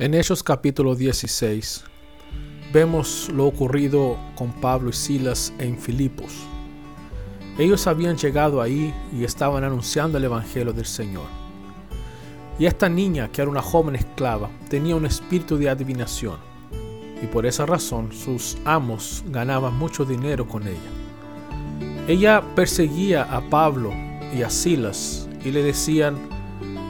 En Hechos capítulo 16 vemos lo ocurrido con Pablo y Silas en Filipos. Ellos habían llegado ahí y estaban anunciando el Evangelio del Señor. Y esta niña, que era una joven esclava, tenía un espíritu de adivinación. Y por esa razón sus amos ganaban mucho dinero con ella. Ella perseguía a Pablo y a Silas y le decían,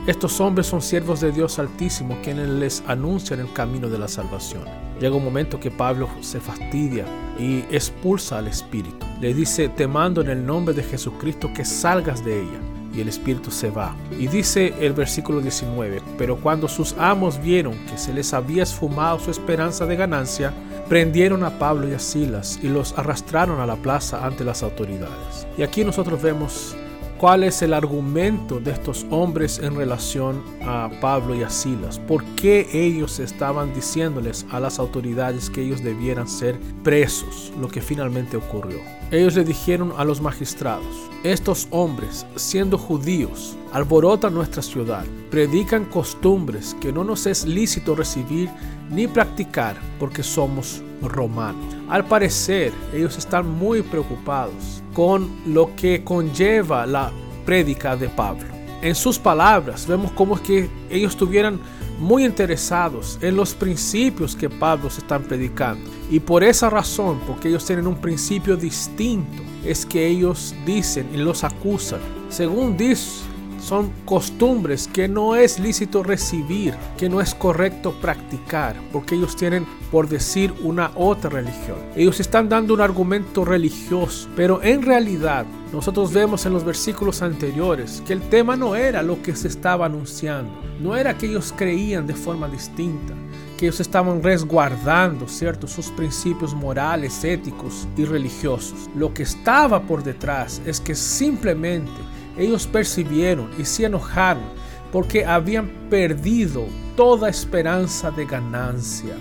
estos hombres son siervos de Dios Altísimo, quienes les anuncian el camino de la salvación. Llega un momento que Pablo se fastidia y expulsa al espíritu. Le dice, te mando en el nombre de Jesucristo que salgas de ella. Y el espíritu se va. Y dice el versículo 19, pero cuando sus amos vieron que se les había esfumado su esperanza de ganancia, prendieron a Pablo y a Silas y los arrastraron a la plaza ante las autoridades. Y aquí nosotros vemos cuál es el argumento de estos hombres en relación a Pablo y a Silas. ¿Por qué ellos estaban diciéndoles a las autoridades que ellos debieran ser presos? Lo que finalmente ocurrió. Ellos le dijeron a los magistrados, estos hombres, siendo judíos, alborotan nuestra ciudad, predican costumbres que no nos es lícito recibir ni practicar porque somos romanos. Al parecer, ellos están muy preocupados con lo que conlleva la prédica de Pablo. En sus palabras vemos cómo es que ellos estuvieran muy interesados en los principios que Pablo se están predicando. Y por esa razón, porque ellos tienen un principio distinto, es que ellos dicen y los acusan. Según dice son costumbres que no es lícito recibir, que no es correcto practicar, porque ellos tienen, por decir, una otra religión. Ellos están dando un argumento religioso, pero en realidad nosotros vemos en los versículos anteriores que el tema no era lo que se estaba anunciando, no era que ellos creían de forma distinta, que ellos estaban resguardando, ¿cierto?, sus principios morales, éticos y religiosos. Lo que estaba por detrás es que simplemente ellos percibieron y se enojaron porque habían perdido toda esperanza de ganancia.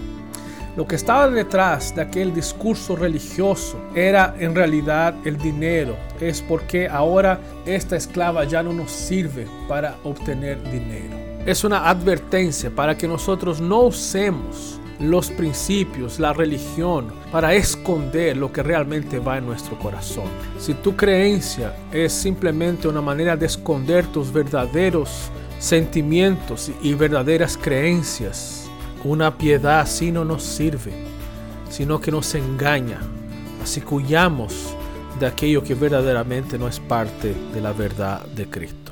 Lo que estaba detrás de aquel discurso religioso era en realidad el dinero. Es porque ahora esta esclava ya no nos sirve para obtener dinero. Es una advertencia para que nosotros no usemos los principios, la religión, para esconder lo que realmente va en nuestro corazón. Si tu creencia es simplemente una manera de esconder tus verdaderos sentimientos y verdaderas creencias, una piedad así no nos sirve, sino que nos engaña. Así que de aquello que verdaderamente no es parte de la verdad de Cristo.